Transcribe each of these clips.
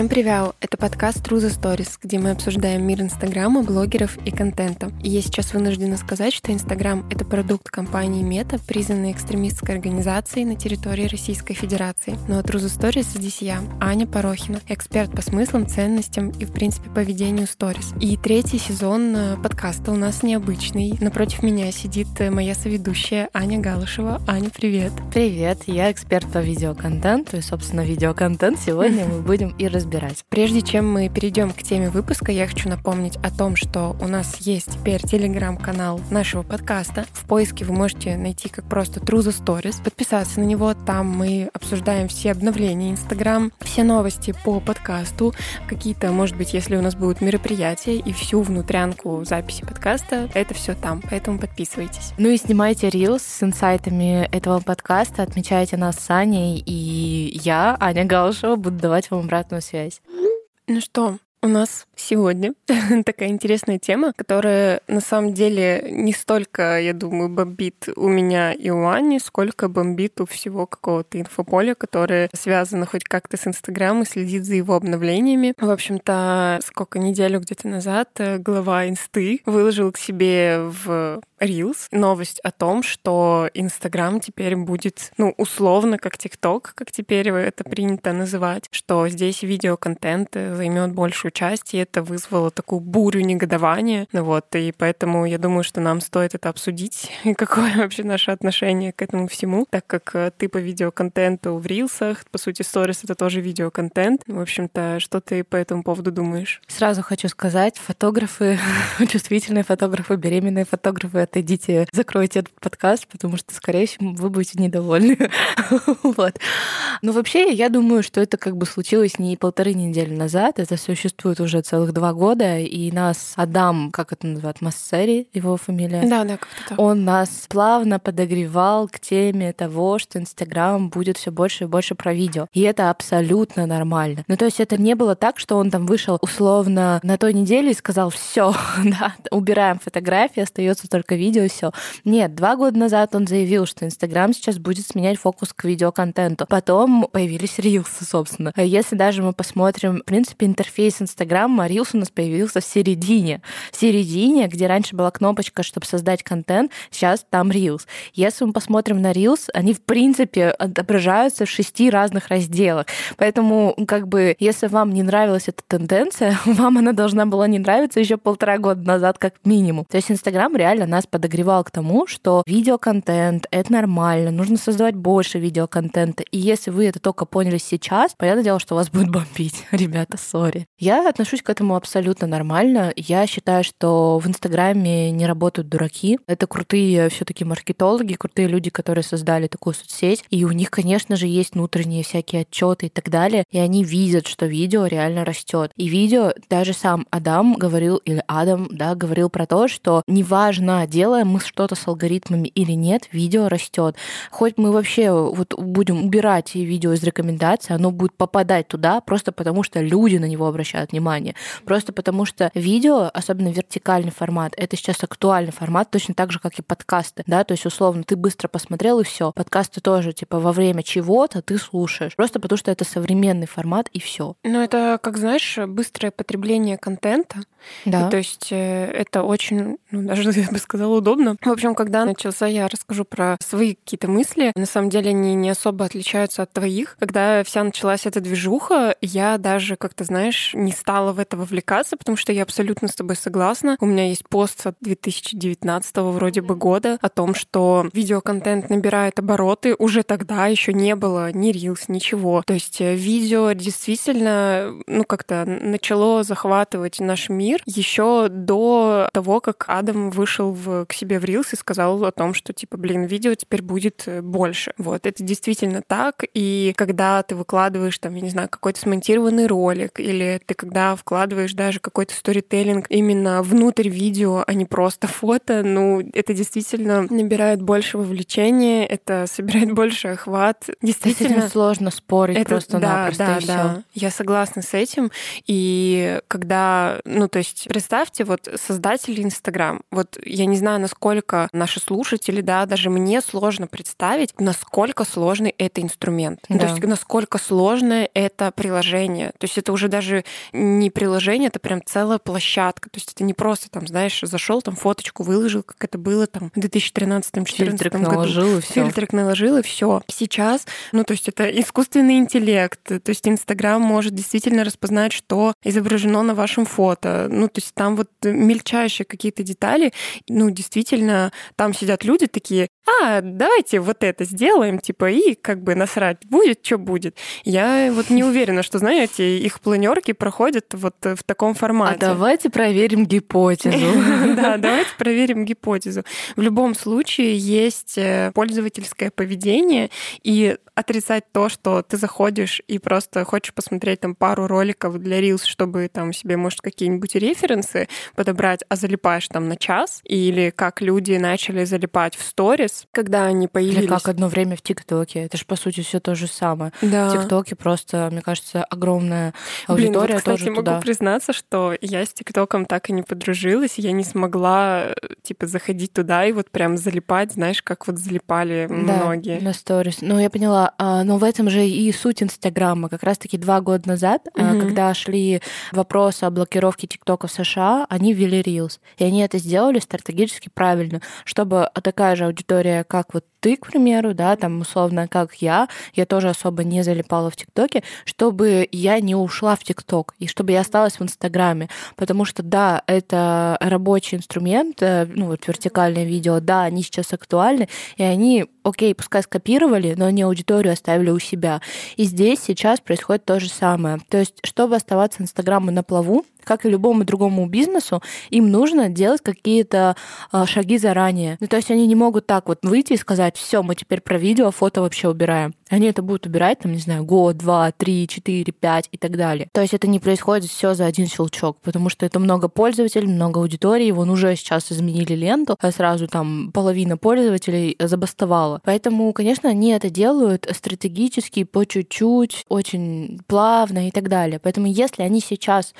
Всем привет! Это подкаст True the Stories, где мы обсуждаем мир Инстаграма, блогеров и контента. И я сейчас вынуждена сказать, что Инстаграм — это продукт компании Мета, признанной экстремистской организацией на территории Российской Федерации. Но ну, True the Stories здесь я, Аня Порохина, эксперт по смыслам, ценностям и, в принципе, поведению Stories. И третий сезон э, подкаста у нас необычный. Напротив меня сидит э, моя соведущая Аня Галышева. Аня, привет! Привет! Я эксперт по видеоконтенту, и, собственно, видеоконтент сегодня мы будем и разбирать. Прежде чем мы перейдем к теме выпуска, я хочу напомнить о том, что у нас есть теперь телеграм-канал нашего подкаста. В поиске вы можете найти как просто True the Stories, подписаться на него. Там мы обсуждаем все обновления Инстаграм, все новости по подкасту, какие-то, может быть, если у нас будут мероприятия и всю внутрянку записи подкаста, это все там, поэтому подписывайтесь. Ну и снимайте рилс с инсайтами этого подкаста, отмечайте нас с Аней, и я, Аня Галшева, буду давать вам обратную связь. Ну что, у нас сегодня такая интересная тема, которая на самом деле не столько, я думаю, бомбит у меня и у Ани, сколько бомбит у всего какого-то инфополя, которое связано хоть как-то с Инстаграмом и следит за его обновлениями. В общем-то, сколько неделю где-то назад э, глава Инсты выложил к себе в Reels новость о том, что Инстаграм теперь будет, ну, условно, как ТикТок, как теперь это принято называть, что здесь видеоконтент займет большую часть, и это вызвало такую бурю негодования. Ну вот, и поэтому я думаю, что нам стоит это обсудить, и какое вообще наше отношение к этому всему, так как э, ты по видеоконтенту в Рилсах, по сути, сторис — это тоже видеоконтент. В общем-то, что ты по этому поводу думаешь? Сразу хочу сказать, фотографы, чувствительные фотографы, беременные фотографы отойдите, закройте этот подкаст, потому что, скорее всего, вы будете недовольны. вот. Но вообще, я думаю, что это как бы случилось не полторы недели назад, это существует уже целых два года, и нас Адам, как это называют, Массери, его фамилия. Да, да, как-то так. Он нас плавно подогревал к теме того, что Инстаграм будет все больше и больше про видео. И это абсолютно нормально. Ну, то есть это не было так, что он там вышел условно на той неделе и сказал, все, да, убираем фотографии, остается только видео, все. Нет, два года назад он заявил, что Инстаграм сейчас будет сменять фокус к видеоконтенту. Потом появились рилсы, собственно. Если даже мы посмотрим, в принципе, интерфейс Инстаграма, рилс у нас появился в середине. В середине, где раньше была кнопочка, чтобы создать контент, сейчас там рилс. Если мы посмотрим на рилс, они, в принципе, отображаются в шести разных разделах. Поэтому, как бы, если вам не нравилась эта тенденция, вам она должна была не нравиться еще полтора года назад, как минимум. То есть Инстаграм реально нас подогревал к тому, что видеоконтент — это нормально, нужно создавать больше видеоконтента. И если вы это только поняли сейчас, понятное дело, что вас будет бомбить. Ребята, сори. Я отношусь к этому абсолютно нормально. Я считаю, что в Инстаграме не работают дураки. Это крутые все таки маркетологи, крутые люди, которые создали такую соцсеть. И у них, конечно же, есть внутренние всякие отчеты и так далее. И они видят, что видео реально растет. И видео, даже сам Адам говорил, или Адам, да, говорил про то, что неважно, делаем мы что-то с алгоритмами или нет, видео растет. Хоть мы вообще вот будем убирать видео из рекомендаций, оно будет попадать туда просто потому, что люди на него обращают внимание. Просто потому, что видео, особенно вертикальный формат, это сейчас актуальный формат, точно так же, как и подкасты. Да? То есть, условно, ты быстро посмотрел и все. Подкасты тоже, типа, во время чего-то ты слушаешь. Просто потому, что это современный формат и все. Ну, это, как знаешь, быстрое потребление контента. Да. И, то есть э, это очень, ну, даже, я бы сказала, удобно. В общем, когда начался, я расскажу про свои какие-то мысли. На самом деле они не особо отличаются от твоих. Когда вся началась эта движуха, я даже как-то, знаешь, не стала в это вовлекаться, потому что я абсолютно с тобой согласна. У меня есть пост от 2019 вроде бы года о том, что видеоконтент набирает обороты. Уже тогда еще не было ни рилс, ничего. То есть э, видео действительно, ну, как-то начало захватывать наш мир еще до того, как Адам вышел в, к себе в рилс и сказал о том, что, типа, блин, видео теперь будет э, больше. Вот, это действительно так. И когда ты выкладываешь, там, я не знаю, какой-то смонтированный ролик, или ты когда вкладываешь даже какой-то сторителлинг именно внутрь видео, а не просто фото, ну, это действительно набирает больше вовлечения, это собирает больше охват. Действительно сложно спорить это, просто-напросто. Да, да, да. Я согласна с этим. И когда, ну, то есть, представьте, вот создатели Инстаграм, вот я не знаю, насколько наши слушатели, да, даже мне сложно представить, насколько сложный это инструмент. Да. То есть насколько сложное это приложение. То есть это уже даже не приложение, это прям целая площадка. То есть это не просто там, знаешь, зашел там фоточку выложил, как это было там в 2013-2014 году. наложил и все. Фильтрик наложил и все. Сейчас, ну то есть это искусственный интеллект. То есть Инстаграм может действительно распознать, что изображено на вашем фото. Ну то есть там вот мельчайшие какие-то детали. Ну действительно, там сидят люди такие, а, давайте вот это сделаем, типа, и как бы насрать будет, что будет. Я вот не уверена, что, знаете, их планерки проходят вот в таком формате. А давайте проверим гипотезу. Да, давайте проверим гипотезу. В любом случае есть э, пользовательское поведение, и отрицать то, что ты заходишь и просто хочешь посмотреть там пару роликов для Reels, чтобы там себе, может, какие-нибудь референсы подобрать, а залипаешь там на час, или как люди начали залипать в сторис, когда они появились. Или как одно время в ТикТоке. Это же, по сути, все то же самое. Да. В ТикТоке просто, мне кажется, огромная аудитория Блин, вот, кстати, тоже могу туда. признаться, что я с ТикТоком так и не подружилась, я не смогла, типа, заходить туда и вот прям залипать, знаешь, как вот залипали да, многие. на сторис. Ну, я поняла. А, но в этом же и суть Инстаграма. Как раз-таки два года назад, угу. когда шли вопросы о блокировке ТикТока в США, они ввели Reels. И они это сделали стратегически правильно, чтобы такая же аудитория, как вот ты, к примеру, да, там условно, как я, я тоже особо не залипала в ТикТоке, чтобы я не ушла в ТикТок и чтобы я осталась в Инстаграме. Потому что, да, это рабочий инструмент, э, ну вот вертикальное видео, да, они сейчас актуальны, и они, окей, пускай скопировали, но они аудиторию оставили у себя. И здесь сейчас происходит то же самое. То есть, чтобы оставаться Инстаграму на плаву, как и любому другому бизнесу, им нужно делать какие-то э, шаги заранее. Ну, то есть они не могут так вот выйти и сказать, все, мы теперь про видео, фото вообще убираем. Они это будут убирать, там, не знаю, год, два, три, четыре, пять и так далее. То есть это не происходит все за один щелчок, потому что это много пользователей, много аудитории, вон уже сейчас изменили ленту, а сразу там половина пользователей забастовала. Поэтому, конечно, они это делают стратегически, по чуть-чуть, очень плавно и так далее. Поэтому если они сейчас,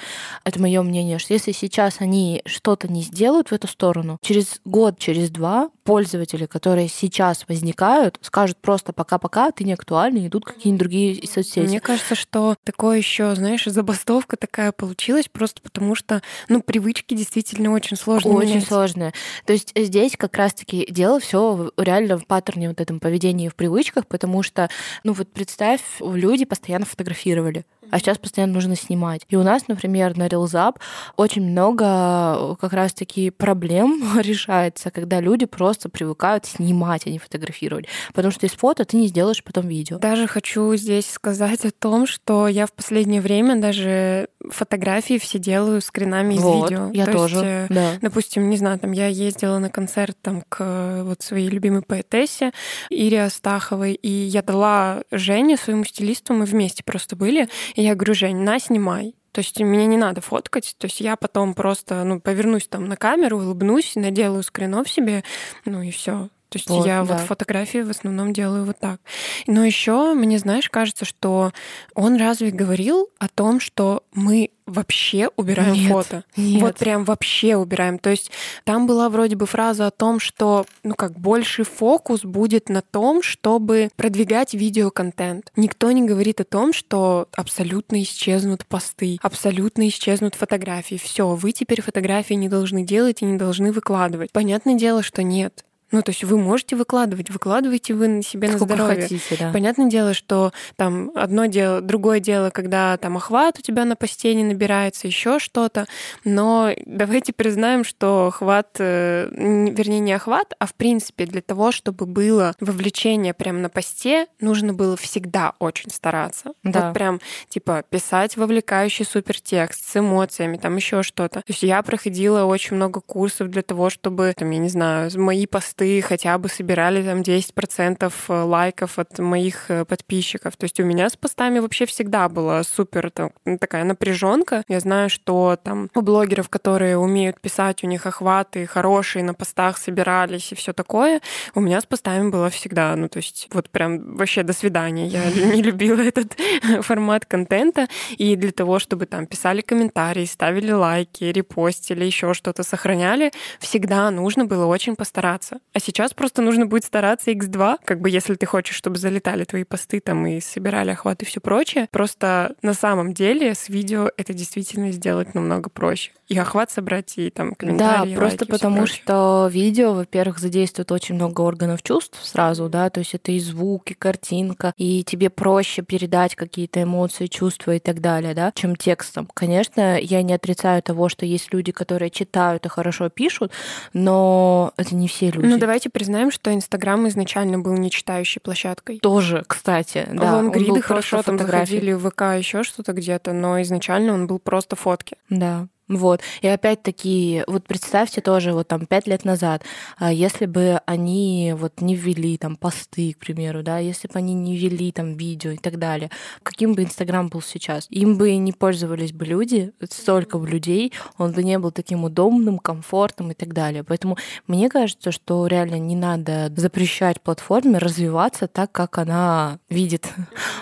это мое мнение, что если сейчас они что-то не сделают в эту сторону, через год, через два пользователи, которые сейчас возникают, скажут просто пока-пока, ты не актуальны, идут какие-нибудь другие соцсети. Мне кажется, что такое еще, знаешь, забастовка такая получилась просто потому, что, ну, привычки действительно очень сложные. Очень менять. сложные. То есть здесь как раз-таки дело все реально в паттерне вот этом поведении в привычках, потому что, ну вот представь, люди постоянно фотографировали а сейчас постоянно нужно снимать. И у нас, например, на ReelsUp очень много как раз-таки проблем решается, когда люди просто привыкают снимать, а не фотографировать. Потому что из фото ты не сделаешь потом видео. Даже хочу здесь сказать о том, что я в последнее время даже фотографии все делаю скринами из вот, видео. Я То тоже. Есть, э, да. Допустим, не знаю, там я ездила на концерт там к вот своей любимой поэтессе Ире Астаховой, и я дала Жене, своему стилисту, мы вместе просто были, и я говорю, Жень, на, снимай. То есть мне не надо фоткать, то есть я потом просто ну, повернусь там на камеру, улыбнусь, наделаю скринов себе, ну и все. То есть вот, я да. вот фотографии в основном делаю вот так. Но еще мне, знаешь, кажется, что он разве говорил о том, что мы вообще убираем нет, фото. Нет. Вот прям вообще убираем. То есть там была вроде бы фраза о том, что ну как больше фокус будет на том, чтобы продвигать видеоконтент. Никто не говорит о том, что абсолютно исчезнут посты, абсолютно исчезнут фотографии. Все, вы теперь фотографии не должны делать и не должны выкладывать. Понятное дело, что нет. Ну, то есть вы можете выкладывать, выкладываете вы на себе Сколько на здоровье. хотите, да. Понятное дело, что там одно дело, другое дело, когда там охват у тебя на посте не набирается, еще что-то. Но давайте признаем, что охват, э, вернее, не охват, а в принципе для того, чтобы было вовлечение прямо на посте, нужно было всегда очень стараться. Да. Вот прям типа писать вовлекающий супертекст с эмоциями, там еще что-то. То есть я проходила очень много курсов для того, чтобы, там, я не знаю, мои посты посты хотя бы собирали там 10% э, лайков от моих э, подписчиков. То есть у меня с постами вообще всегда была супер там, такая напряженка. Я знаю, что там у блогеров, которые умеют писать, у них охваты хорошие, на постах собирались и все такое. У меня с постами было всегда. Ну, то есть вот прям вообще до свидания. Я не любила этот формат контента. И для того, чтобы там писали комментарии, ставили лайки, репостили, еще что-то сохраняли, всегда нужно было очень постараться. А сейчас просто нужно будет стараться x2, как бы если ты хочешь, чтобы залетали твои посты там и собирали охват и все прочее. Просто на самом деле с видео это действительно сделать намного проще. И охват собрать, и там комментарии, Да, просто лайки, потому что видео, во-первых, задействует очень много органов чувств сразу, да, то есть это и звук, и картинка, и тебе проще передать какие-то эмоции, чувства и так далее, да, чем текстом. Конечно, я не отрицаю того, что есть люди, которые читают и хорошо пишут, но это не все люди. Ну, давайте признаем, что Инстаграм изначально был не читающей площадкой. Тоже, кстати, да. Лонгриды хорошо там заходили в ВК, еще что-то где-то, но изначально он был просто фотки. Да. Вот. И опять-таки, вот представьте тоже, вот там пять лет назад, а, если бы они вот не ввели там посты, к примеру, да, если бы они не ввели там видео и так далее, каким бы Инстаграм был сейчас? Им бы не пользовались бы люди, столько бы людей, он бы не был таким удобным, комфортным и так далее. Поэтому мне кажется, что реально не надо запрещать платформе развиваться так, как она видит.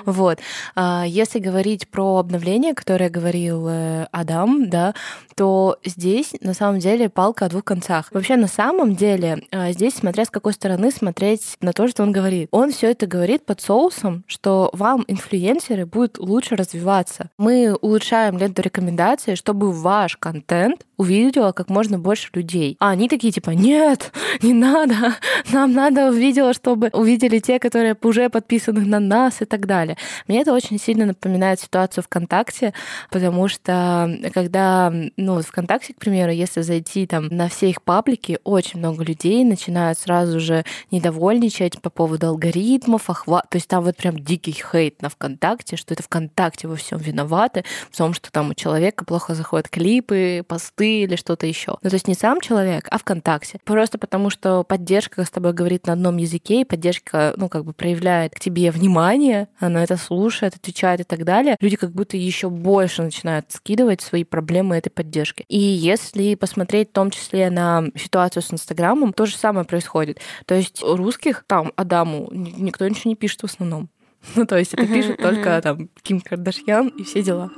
Вот. А, если говорить про обновление, которое говорил э, Адам, да, то здесь на самом деле палка о двух концах. Вообще на самом деле а, здесь, смотря с какой стороны смотреть на то, что он говорит. Он все это говорит под соусом, что вам, инфлюенсеры, будет лучше развиваться. Мы улучшаем ленту рекомендаций, чтобы ваш контент увидела как можно больше людей. А они такие типа, нет, не надо, нам надо видео, чтобы увидели те, которые уже подписаны на нас и так далее. Мне это очень сильно напоминает ситуацию ВКонтакте, потому что когда ну, вот ВКонтакте, к примеру, если зайти там на все их паблики, очень много людей начинают сразу же недовольничать по поводу алгоритмов, охват. То есть там вот прям дикий хейт на ВКонтакте, что это ВКонтакте во всем виноваты, в том, что там у человека плохо заходят клипы, посты или что-то еще. Ну, то есть не сам человек, а ВКонтакте. Просто потому, что поддержка с тобой говорит на одном языке, и поддержка, ну, как бы проявляет к тебе внимание, она это слушает, отвечает и так далее. Люди как будто еще больше начинают скидывать свои проблемы этой поддержки. И если посмотреть в том числе на ситуацию с Инстаграмом, то же самое происходит. То есть русских там Адаму никто ничего не пишет в основном. Ну, то есть это пишет только там Ким Кардашьян и все дела.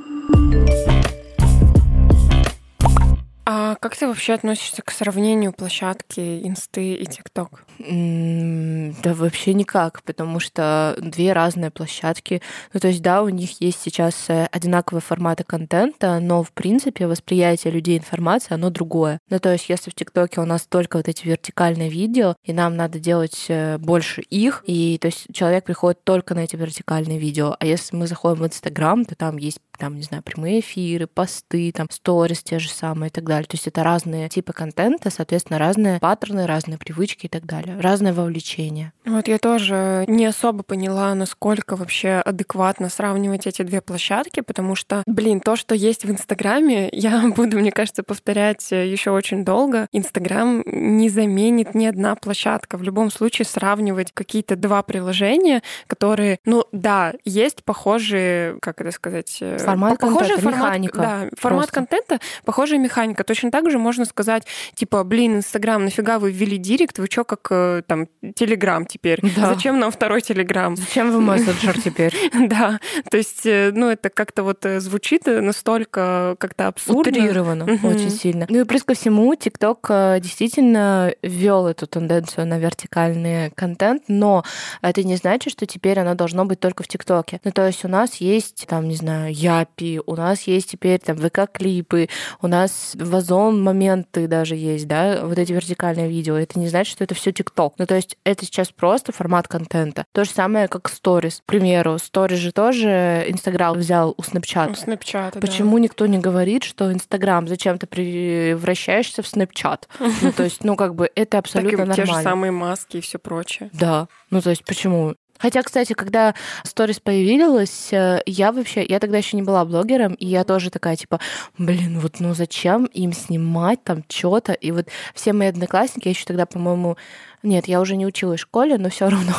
А как ты вообще относишься к сравнению площадки Инсты и ТикТок? Да вообще никак, потому что две разные площадки. Ну, то есть, да, у них есть сейчас э, одинаковые форматы контента, но, в принципе, восприятие людей информации, оно другое. Ну, то есть, если в ТикТоке у нас только вот эти вертикальные видео, и нам надо делать э, больше их, и то есть человек приходит только на эти вертикальные видео, а если мы заходим в Инстаграм, то там есть там, не знаю, прямые эфиры, посты, там, сторис те же самые и так далее. То есть это разные типы контента, соответственно, разные паттерны, разные привычки и так далее, разное вовлечение. Вот я тоже не особо поняла, насколько вообще адекватно сравнивать эти две площадки, потому что, блин, то, что есть в Инстаграме, я буду, мне кажется, повторять еще очень долго. Инстаграм не заменит ни одна площадка. В любом случае сравнивать какие-то два приложения, которые, ну да, есть похожие, как это сказать, э, формат похожий контента, формат, механика. Да, формат просто. контента, похожая механика. Точно так же можно сказать, типа, блин, Инстаграм, нафига вы ввели директ, вы чё, как э, там, Телеграм теперь? Да. Зачем нам второй Телеграм? Зачем вы мессенджер теперь? Да, то есть, э, ну, это как-то вот э, звучит настолько как-то абсурдно. Утрированно очень сильно. Ну и плюс ко всему, ТикТок действительно ввел эту тенденцию на вертикальный контент, но это не значит, что теперь оно должно быть только в ТикТоке. Ну, то есть у нас есть, там, не знаю, я Япи, у нас есть теперь там ВК-клипы, у нас вазон моменты даже есть, да, вот эти вертикальные видео. Это не значит, что это все ТикТок. Ну, то есть это сейчас просто формат контента. То же самое, как сторис. К примеру, сторис же тоже Инстаграм взял у Snapchat. У Snapchat, Почему да. никто не говорит, что Инстаграм, зачем ты превращаешься в Snapchat? Ну, то есть, ну, как бы это абсолютно нормально. те же самые маски и все прочее. Да. Ну, то есть, почему? Хотя, кстати, когда сторис появилась, э, я вообще, я тогда еще не была блогером, и я тоже такая, типа, блин, вот ну зачем им снимать там что-то? И вот все мои одноклассники, я еще тогда, по-моему, Нет, я уже не училась в школе, но все равно.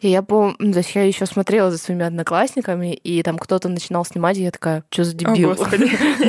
И я помню, то есть я еще смотрела за своими одноклассниками, и там кто-то начинал снимать, и я такая, что за дебил?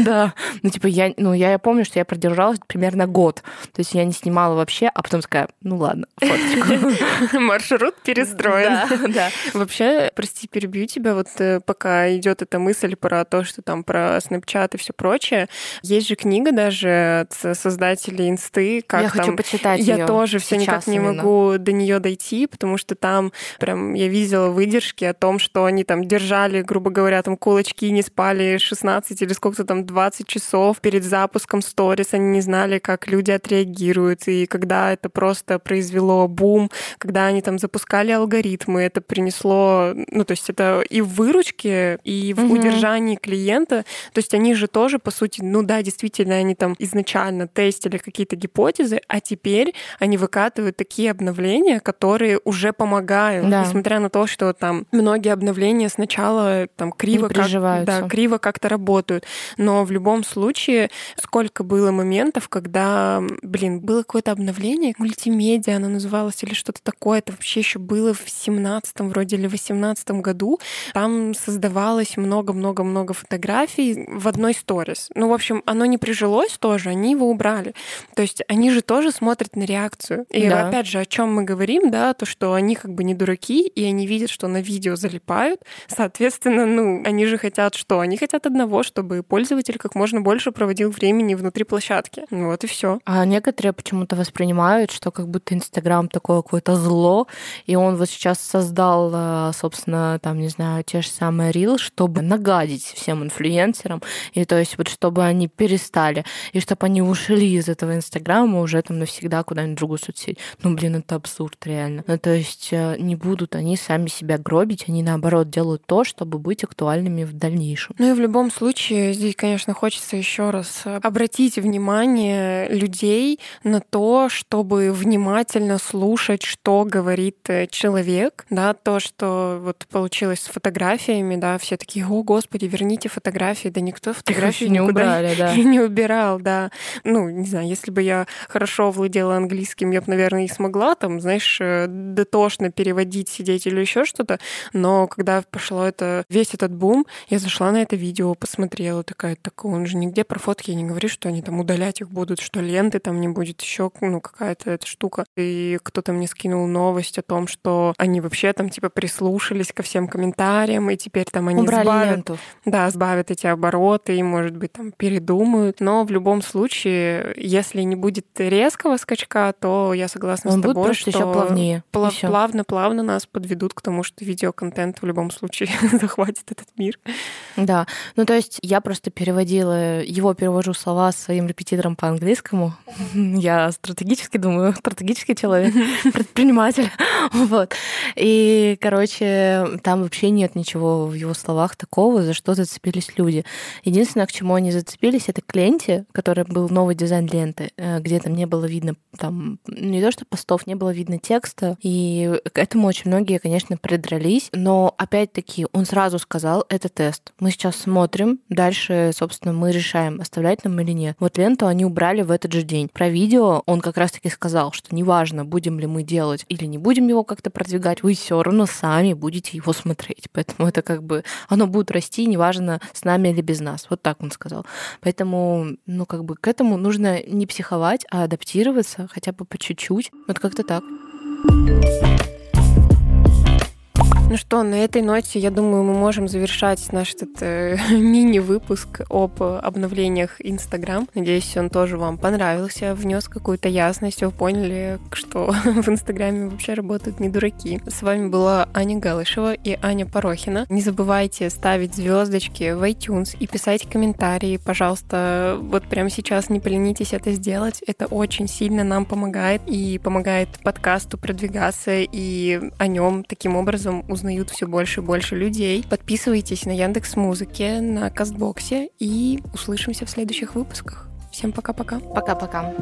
Да. Ну, типа, я, ну, я помню, что я продержалась примерно год. То есть я не снимала вообще, а потом такая, ну ладно, фоточку. Маршрут перестроен. Да, Вообще, прости, перебью тебя, вот э, пока идет эта мысль про то, что там про Snapchat и все прочее, есть же книга даже от создателей инсты, как я там... хочу почитать Я тоже все никак не могу до нее дойти, потому что там прям я видела выдержки о том, что они там держали, грубо говоря, там кулачки, не спали 16 или сколько-то там 20 часов перед запуском сторис, они не знали, как люди отреагируют, и когда это просто произвело бум, когда они там запускали алгоритмы, это принесло, ну, то есть это и в выручке, и в угу. удержании клиента, то есть они же тоже, по сути, ну да, действительно, они там изначально тестили какие-то гипотезы, а теперь они выкатывают такие обновления, которые уже помогают, да. несмотря на то, что там многие обновления сначала там криво, как, да, криво как-то работают, но в любом случае сколько было моментов, когда, блин, было какое-то обновление, мультимедиа оно называлось или что-то такое, это вообще еще было в 17 вроде или 18 году, там создавалось много-много-много фотографий в одной сторис. Ну, в общем, оно не прижилось тоже, они его убрали. То есть они же тоже смотрят на реакцию. И да. опять же, о чем мы говорим, да, то, что они как бы не дураки, и они видят, что на видео залипают. Соответственно, ну, они же хотят что? Они хотят одного, чтобы пользователь как можно больше проводил времени внутри площадки. Вот и все. А некоторые почему-то воспринимают, что как будто Инстаграм такое какое-то зло, и он вот сейчас создал, э, собственно, там, не знаю, те же самые рил, чтобы нагадить всем инфлюенсерам, и то есть вот чтобы они перестали, и чтобы они ушли из этого Инстаграма уже там навсегда куда-нибудь в другую соцсеть. Ну, блин, это абсурд реально. Ну, то есть э, не будут они сами себя гробить, они наоборот делают то, чтобы быть актуальными в дальнейшем. Ну и в любом случае здесь, конечно, хочется еще раз обратить внимание людей на то, чтобы внимательно слушать, что говорит э, человек, да, то, что вот получилось с фотографиями, да, все такие, о, господи, верните фотографии, да никто фотографии не убрали, да. не убирал, да. Ну, не знаю, если бы я хорошо владела английским, я бы, наверное, и смогла там, знаешь, э, дотошно переводить, сидеть или еще что-то, но когда пошло это, весь этот бум, я зашла на это видео, посмотрела, такая, так он же нигде про фотки не говорит, что они там удалять их будут, что ленты там не будет, еще ну какая-то эта штука. И кто-то мне скинул новость о том, что они вообще там типа прислушались ко всем комментариям, и теперь там они Убрали сбавят, ленту. да, сбавят эти обороты, и, может быть, там передумают. Но в любом случае, если не будет резкого скачка, то я согласна Он с тобой, будет просто еще плавнее. плавно-плавно нас подведут к тому, что видеоконтент в любом случае захватит этот мир. Да, ну то есть я просто переводила, его перевожу слова своим репетитором по английскому. Я стратегически думаю, стратегический человек, предприниматель. Вот. И, короче, там вообще нет ничего в его словах такого, за что зацепились люди. Единственное, к чему они зацепились, это к ленте, который был новый дизайн ленты, э, где там не было видно там не то что постов, не было видно текста. И к этому очень многие, конечно, придрались. Но опять-таки он сразу сказал, это тест. Мы сейчас смотрим, дальше, собственно, мы решаем, оставлять нам или нет. Вот ленту они убрали в этот же день. Про видео он как раз-таки сказал, что неважно, будем ли мы делать или не будем его как-то продвигать, вы все равно сами будете его смотреть. Поэтому это как бы оно будет расти, неважно, с нами или без нас. Вот так он сказал. Поэтому, ну, как бы к этому нужно не психовать, а адаптироваться хотя бы по чуть-чуть. Вот как-то так. Ну что, на этой ноте, я думаю, мы можем завершать наш этот э, мини-выпуск об обновлениях Инстаграм. Надеюсь, он тоже вам понравился, внес какую-то ясность, вы поняли, что в Инстаграме вообще работают не дураки. С вами была Аня Галышева и Аня Порохина. Не забывайте ставить звездочки в iTunes и писать комментарии, пожалуйста. Вот прямо сейчас не поленитесь это сделать. Это очень сильно нам помогает и помогает подкасту продвигаться и о нем таким образом узнать узнают все больше и больше людей. Подписывайтесь на Яндекс Музыке, на Кастбоксе и услышимся в следующих выпусках. Всем пока-пока. Пока-пока.